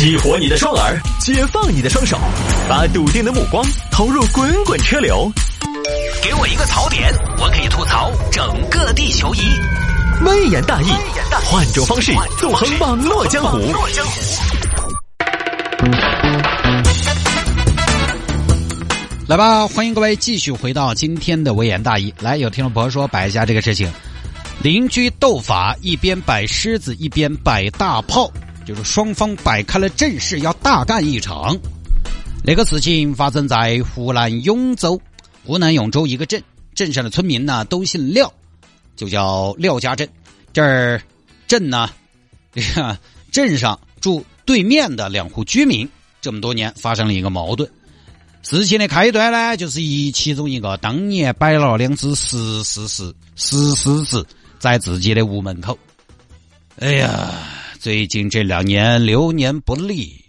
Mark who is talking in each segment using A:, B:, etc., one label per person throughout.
A: 激活你的双耳，解放你的双手，把笃定的目光投入滚滚车流。给我一个槽点，我可以吐槽整个地球仪。微言大义，换种方式纵横网络江湖。
B: 来吧，欢迎各位继续回到今天的微言大义。来，有听众朋友说摆一下这个事情，邻居斗法，一边摆狮子，一边摆大炮，就是双方摆开了阵势，要大干一场。那个事情发生在湖南永州，湖南永州一个镇，镇上的村民呢都姓廖，就叫廖家镇。这儿镇呢，这个镇上住对面的两户居民，这么多年发生了一个矛盾。事情的开端呢，就是一其中一个当年摆了两只石狮子，石狮子在自己的屋门口。哎呀，最近这两年流年不利，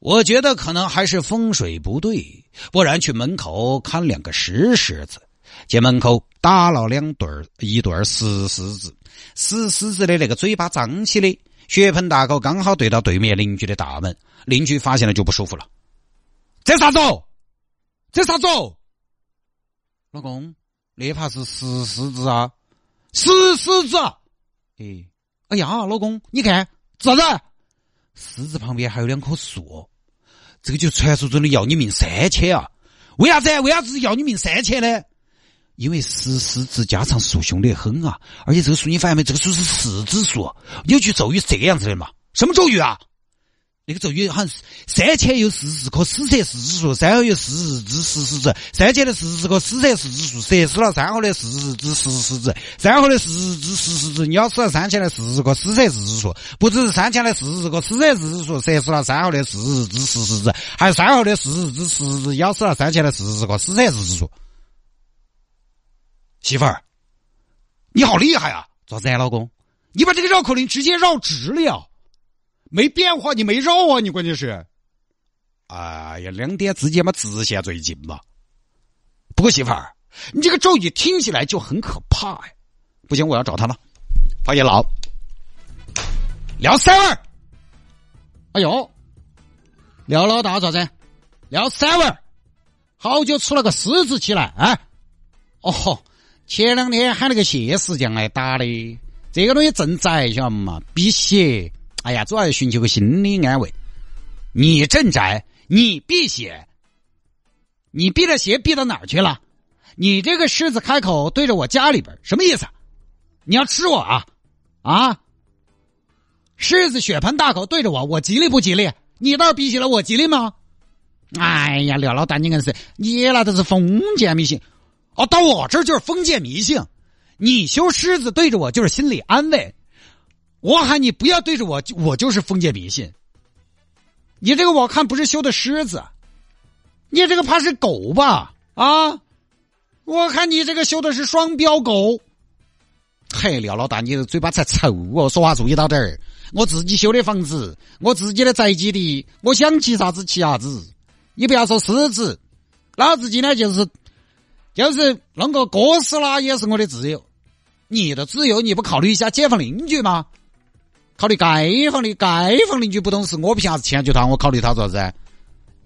B: 我觉得可能还是风水不对，不然去门口看两个石狮子，见门口打了两对儿，一对儿石狮子，石狮子的那个嘴巴张起的，血盆大口刚好对到对面邻居的大门，邻居发现了就不舒服了，这啥子？这啥子？老公，那怕是石狮子啊！石狮子！哎，哎呀，老公，你看啥子？狮子旁边还有两棵树，这个就传说中的要你命三千啊！为啥子？为啥子要你命三千呢？因为石狮子加上树凶得很啊！而且这个树你发现没？这个树是四指树，有句咒语是这样子的嘛？什么咒语啊？那个咒语好像是三千有四十棵死蛇四子树，三号有四十只石狮子，三千的四十棵死蛇四子树，蛇死了三号的四十只石狮子，三号的四十只石狮子，咬死了三千的四十棵死蛇四子树，不只是三千的四十棵死蛇四子树，蛇死了三号的四十只石狮子，还有三号的四十只石狮子咬死了三千的四十棵死蛇四子树。媳妇儿，你好厉害啊！咋子啊，老公？你把这个绕口令直接绕直了呀！没变化，你没绕啊！你关键是，哎呀，两点之间嘛，直线最近嘛。不过媳妇儿，你这个咒语听起来就很可怕呀！不行，我要找他了。方爷老，廖三儿，哎呦，廖老大咋子？廖三儿，好久出了个狮子起来啊！哦吼，前两天喊那个谢石匠来打的，这个东西正在晓得不嘛？辟邪。哎呀，主要寻求个心理安慰。你镇宅，你辟邪，你避了邪避到哪儿去了？你这个狮子开口对着我家里边，什么意思？你要吃我啊？啊？狮子血盆大口对着我，我吉利不吉利？你倒是辟邪了，我吉利吗？哎呀，廖老大，你硬是你那都是封建迷信哦，到我这就是封建迷信。你修狮子对着我，就是心理安慰。我喊你不要对着我，我就是封建迷信。你这个我看不是修的狮子，你这个怕是狗吧？啊，我看你这个修的是双标狗。嘿，廖老大，你的嘴巴才臭哦！说话注意到点儿。我自己修的房子，我自己的宅基地，我想骑啥子骑啥子。你不要说狮子，老子今天就是就是弄个哥斯拉也是我的自由。你的自由你不考虑一下街坊邻居吗？考虑街坊的街坊邻居不懂事，我不凭啥子迁就他，我考虑他做啥子？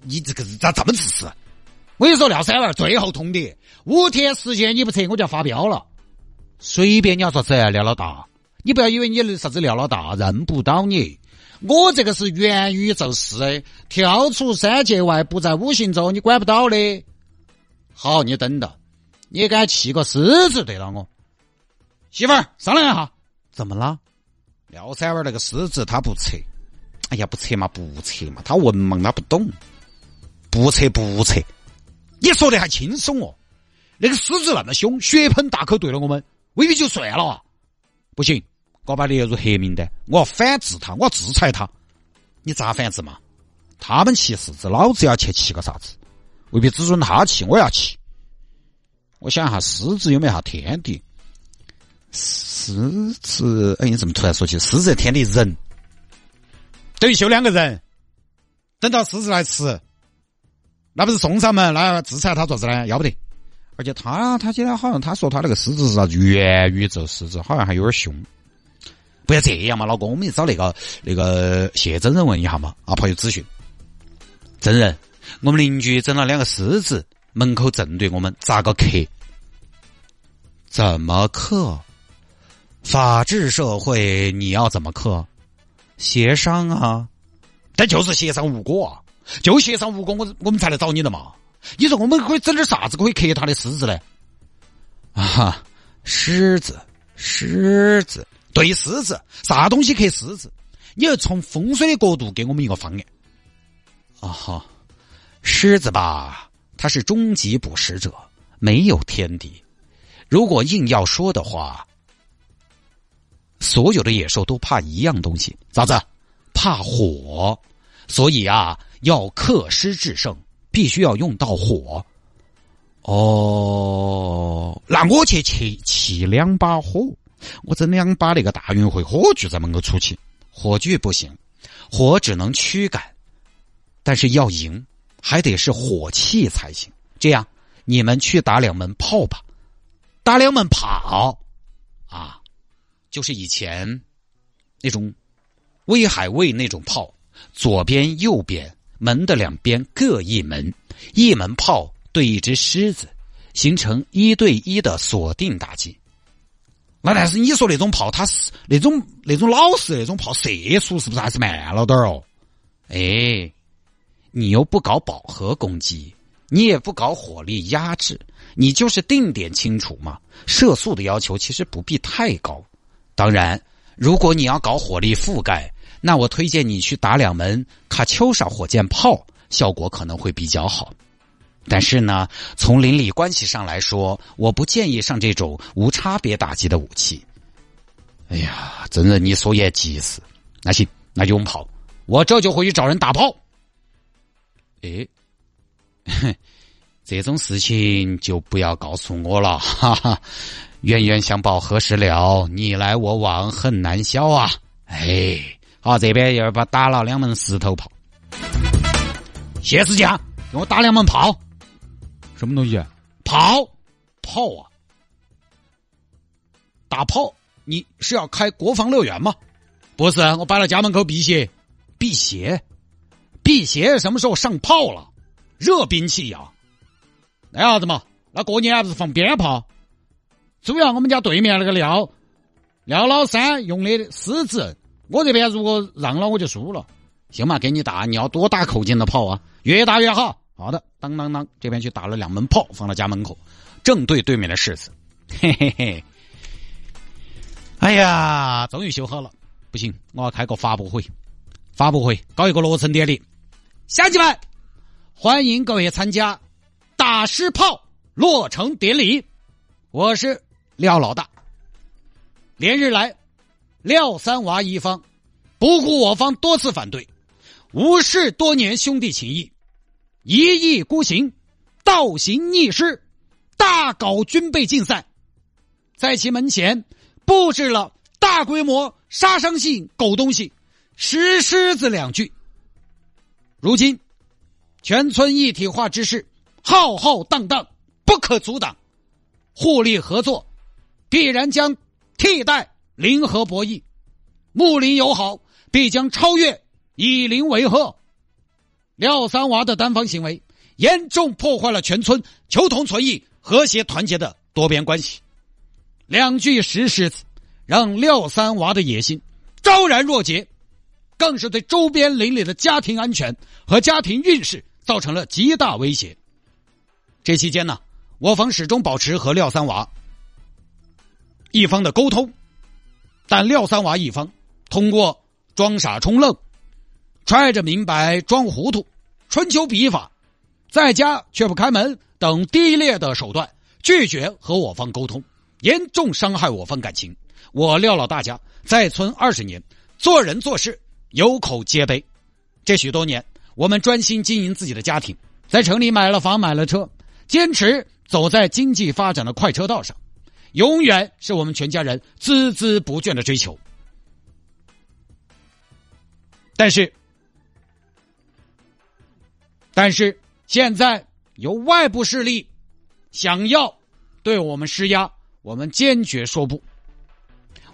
B: 你这个人咋这么自私？我跟你说，廖三儿最后通牒，五天时间你不撤，我就要发飙了。随便你要做子，廖老大，你不要以为你啥子廖老大认不到你。我这个是元宇宙式，跳出三界外，不在五行中，你管不到的。好，你等着，你敢气个狮子对了我？媳妇儿，商量一下，怎么了？廖三娃那个狮子他不撤，哎呀不撤嘛不撤嘛，他文盲他不懂，不撤不撤，你说的还轻松哦。那个狮子那么凶，血盆大口对了我们，未必就算了啊。不行，我把列入黑名单，我要反制他，我要制裁他。你咋反制嘛？他们骑狮子，老子要去骑个啥子？未必只准他骑，我要骑。我想一下，狮子有没有啥天敌？狮子，哎，你怎么突然说起狮子天的人？等于修两个人，等到狮子来吃，那不是送上门？那制裁他做子呢？要不得。而且他他今天好像他说他那个狮子是啥子元宇宙狮子，好像还有点凶。不要这样嘛，老公，我们去找那个那个谢真人问一下嘛。啊，朋友咨询，真人，我们邻居整了两个狮子，门口正对我们，咋个克？怎么克？法治社会你要怎么克？协商啊，但就是协商无果啊，就协商无果，我我们才来找你的嘛。你说我们可以整点啥子可以克他的狮子呢？啊，狮子，狮子，对狮子，啥东西克狮子？你要从风水的角度给我们一个方案。啊哈，狮子吧，它是终极捕食者，没有天敌。如果硬要说的话。所有的野兽都怕一样东西，咋子？怕火，所以啊，要克师制胜，必须要用到火。哦，那我去去起两把火，我整两把那个大运会火炬在门口出去。火炬不行，火只能驱赶，但是要赢，还得是火器才行。这样，你们去打两门炮吧，打两门炮，就是以前那种威海卫那种炮，左边右边门的两边各一门，一门炮对一只狮子，形成一对一的锁定打击。那但是你说那种炮，它是那种那种老式那种炮，射速是不是还是慢了点哦？哎，你又不搞饱和攻击，你也不搞火力压制，你就是定点清楚嘛。射速的要求其实不必太高。当然，如果你要搞火力覆盖，那我推荐你去打两门卡秋莎火箭炮，效果可能会比较好。但是呢，从邻里关系上来说，我不建议上这种无差别打击的武器。哎呀，真人你说也急死。那行，那就用炮，我这就回去找人打炮。哎，这种事情就不要告诉我了，哈哈。冤冤相报何时了？你来我往很难消啊！哎，好，这边又把打了两门石头炮。谢师匠，给我打两门炮。什么东西？炮，炮啊！打炮？你是要开国防乐园吗？不是，我摆了家门口辟邪。辟邪？辟邪什么时候上炮了？热兵器呀！那啥子嘛？那过年还不是放鞭炮？主要我们家对面那个廖廖老三用的狮子，我这边如果让了我就输了。行嘛，给你打，你要多打口径的炮啊，越大越好。好的，当当当，这边去打了两门炮，放到家门口，正对对面的狮子。嘿嘿嘿，哎呀，终于修好了。不行，我要开个发布会，发布会搞一个落成典礼。乡亲们，欢迎各位参加打狮炮落成典礼。我是。廖老大，连日来，廖三娃一方不顾我方多次反对，无视多年兄弟情谊，一意孤行，倒行逆施，大搞军备竞赛，在其门前布置了大规模杀伤性狗东西“石狮子”两句。如今，全村一体化之势浩浩荡荡，不可阻挡，互利合作。必然将替代零和博弈，睦邻友好必将超越以邻为壑。廖三娃的单方行为严重破坏了全村求同存异、和谐团结的多边关系。两句石狮子让廖三娃的野心昭然若揭，更是对周边邻里的家庭安全和家庭运势造成了极大威胁。这期间呢，我方始终保持和廖三娃。一方的沟通，但廖三娃一方通过装傻充愣、揣着明白装糊涂、春秋笔法，在家却不开门等低劣的手段，拒绝和我方沟通，严重伤害我方感情。我廖老大家在村二十年，做人做事有口皆碑。这许多年，我们专心经营自己的家庭，在城里买了房买了车，坚持走在经济发展的快车道上。永远是我们全家人孜孜不倦的追求，但是，但是现在有外部势力想要对我们施压，我们坚决说不。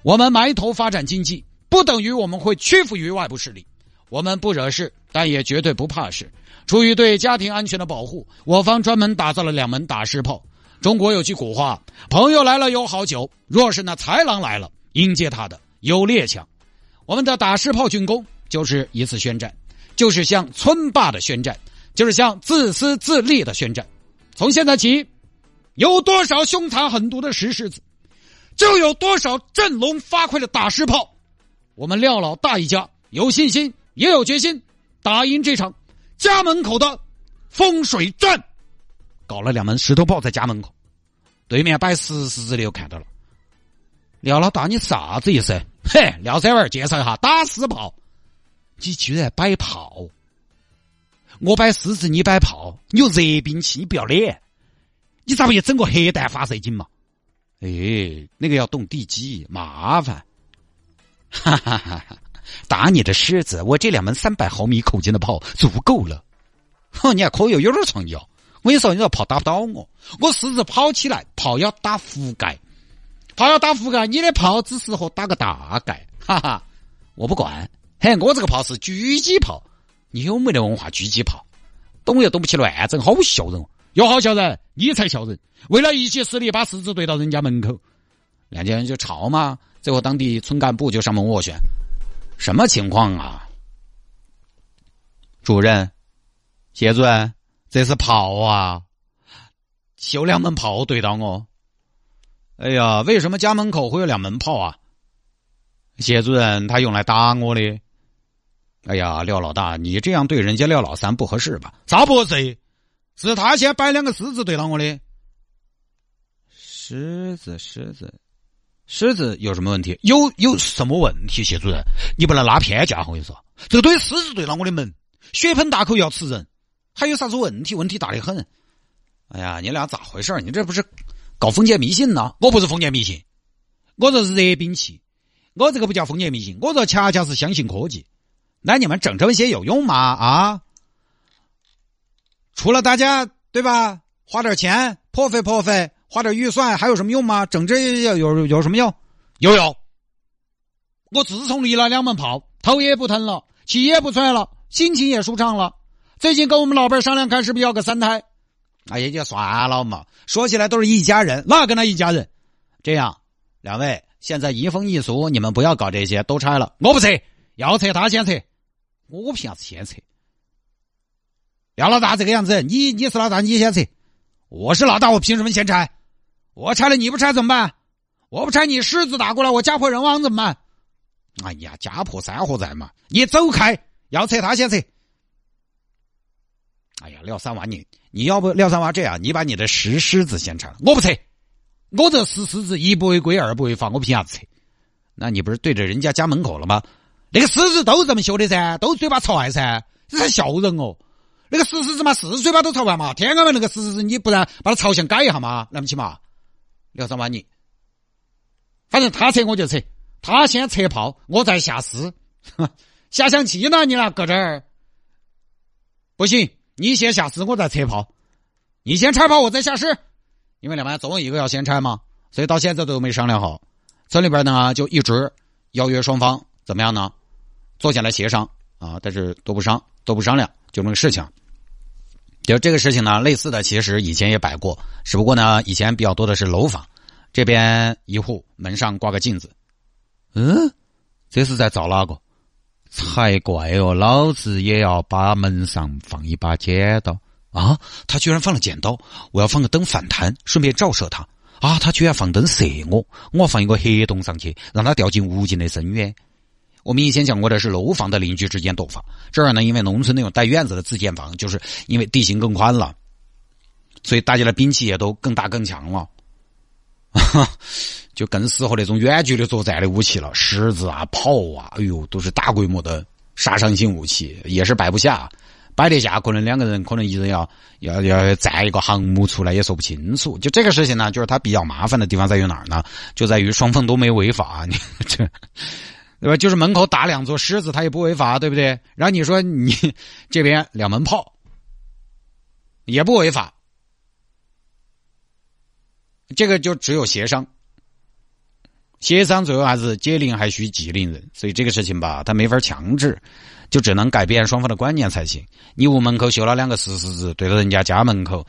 B: 我们埋头发展经济，不等于我们会屈服于外部势力。我们不惹事，但也绝对不怕事。出于对家庭安全的保护，我方专门打造了两门打狮炮。中国有句古话：“朋友来了有好酒，若是那豺狼来了，迎接他的有猎枪。”我们的打狮炮竣工就是一次宣战，就是向村霸的宣战，就是向自私自利的宣战。从现在起，有多少凶残狠毒的石狮子，就有多少振聋发聩的打狮炮。我们廖老大一家有信心，也有决心，打赢这场家门口的风水战。搞了两门石头炮在家门口，对面摆石狮子的又看到了。廖老大，你啥子意思？嘿，廖三娃介绍一下打狮炮。你居然摆炮！我摆狮子，你摆炮，你有热兵器，你不要脸！你咋不也整个核弹发射井嘛？哎，那个要动地基，麻烦。哈哈哈！哈打你的狮子，我这两门三百毫米口径的炮足够了。哼，你还可以有点创意哦。我跟你说，你这炮打不到我，我狮子跑起来，炮要打覆盖，炮要打覆盖，你的炮只适合打个大概，哈哈，我不管。嘿，我这个炮是狙击炮，你有没得文化？狙击炮，懂又懂不起乱整，好笑人哦！有好笑人，你才笑人。为了一己私利，把狮子怼到人家门口，两家人就吵嘛。最后当地村干部就上门斡旋，什么情况啊？主任，谢主任。这是炮啊！修两门炮对到我。哎呀，为什么家门口会有两门炮啊？谢主任，他用来打我的。哎呀，廖老大，你这样对人家廖老三不合适吧？咋不合适？是他先摆两个狮子对到我的。狮子，狮子，狮子有什么问题？有有什么问题？谢主任，你不能拉偏架，我跟你说，这个对狮子对到我的门，血盆大口要吃人。还有啥子问题？问题大的很。哎呀，你俩咋回事？你这不是搞封建迷信呢？我不是封建迷信，我这是热兵器。我这个不叫封建迷信，我这恰恰是相信科技。那你们整这么些有用吗？啊？除了大家对吧？花点钱，破费破费，花点预算，还有什么用吗？整这有有有什么用？有用。我自从立了两门炮，头也不疼了，气也不喘了，心情也舒畅了。最近跟我们老伴商量，看是不是要个三胎？哎呀，就算了嘛。说起来都是一家人，那跟他一家人？这样，两位现在移风易俗，你们不要搞这些，都拆了。我不拆，要拆他先拆。我凭啥子先拆？廖老大这个样子，你你是老大，你先拆。我是老大，我凭什么先拆？我拆了你不拆怎么办？我不拆你狮子打过来，我家破人亡怎么办？哎呀，家破山河在嘛！你走开，要拆他先拆。哎呀，廖三娃，你你要不廖三娃这样，你把你的石狮子先拆了，我不拆。我这石狮子一不违规，二不违法，我凭啥子拆？那你不是对着人家家门口了吗？那个狮子都这么修的噻，都嘴巴朝外噻，这才笑人哦。那个石狮子嘛，是嘴巴都朝外嘛。天安门那个石狮子，你不然把它朝向改一下嘛，来不起嘛？廖三娃，你反正他拆我就拆，他先拆炮，我再下狮，下象棋呢？你俩搁这儿不行。你先下狮，我再拆炮。你先拆炮，我再下狮。因为两边总有一个要先拆嘛，所以到现在都没商量好。村里边呢，就一直邀约双方怎么样呢？坐下来协商啊，但是都不商，都不商量，就这个事情。就这个事情呢，类似的其实以前也摆过，只不过呢，以前比较多的是楼房，这边一户门上挂个镜子。嗯，这是在找哪个？才怪哦！老子也要把门上放一把剪刀啊！他居然放了剪刀，我要放个灯反弹，顺便照射他啊！他居然放灯射我，我要放一个黑洞上去，让他掉进无尽的深渊。我们以前讲过的是楼房的邻居之间斗法，这儿呢，因为农村那种带院子的自建房，就是因为地形更宽了，所以大家的兵器也都更大更强了。哈就更适合那种远距离作战的武器了，狮子啊、炮啊，哎呦，都是大规模的杀伤性武器，也是摆不下，摆得下，可能两个人，可能一人要要要站一个航母出来，也说不清楚。就这个事情呢，就是它比较麻烦的地方在于哪儿呢？就在于双方都没违法，你这对吧？就是门口打两座狮子，它也不违法，对不对？然后你说你这边两门炮也不违法，这个就只有协商。协商最后还是解铃还须系铃人，所以这个事情吧，他没法强制，就只能改变双方的观念才行。你屋门口修了两个石狮子，对到人家家门口，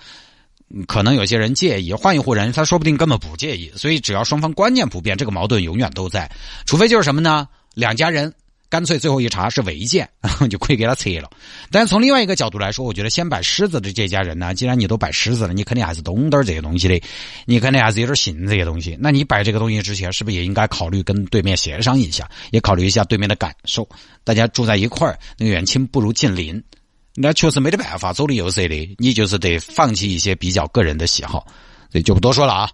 B: 可能有些人介意，换一户人他说不定根本不介意。所以只要双方观念不变，这个矛盾永远都在。除非就是什么呢？两家人。干脆最后一查是违建，就可以给他拆了。但从另外一个角度来说，我觉得先摆狮子的这家人呢，既然你都摆狮子了，你肯定还是懂点这些东西的，你肯定还是有点信这些东西。那你摆这个东西之前，是不是也应该考虑跟对面协商一下，也考虑一下对面的感受？大家住在一块儿，那个远亲不如近邻，那确实没得办法，走的又是的，你就是得放弃一些比较个人的喜好，所以就不多说了啊。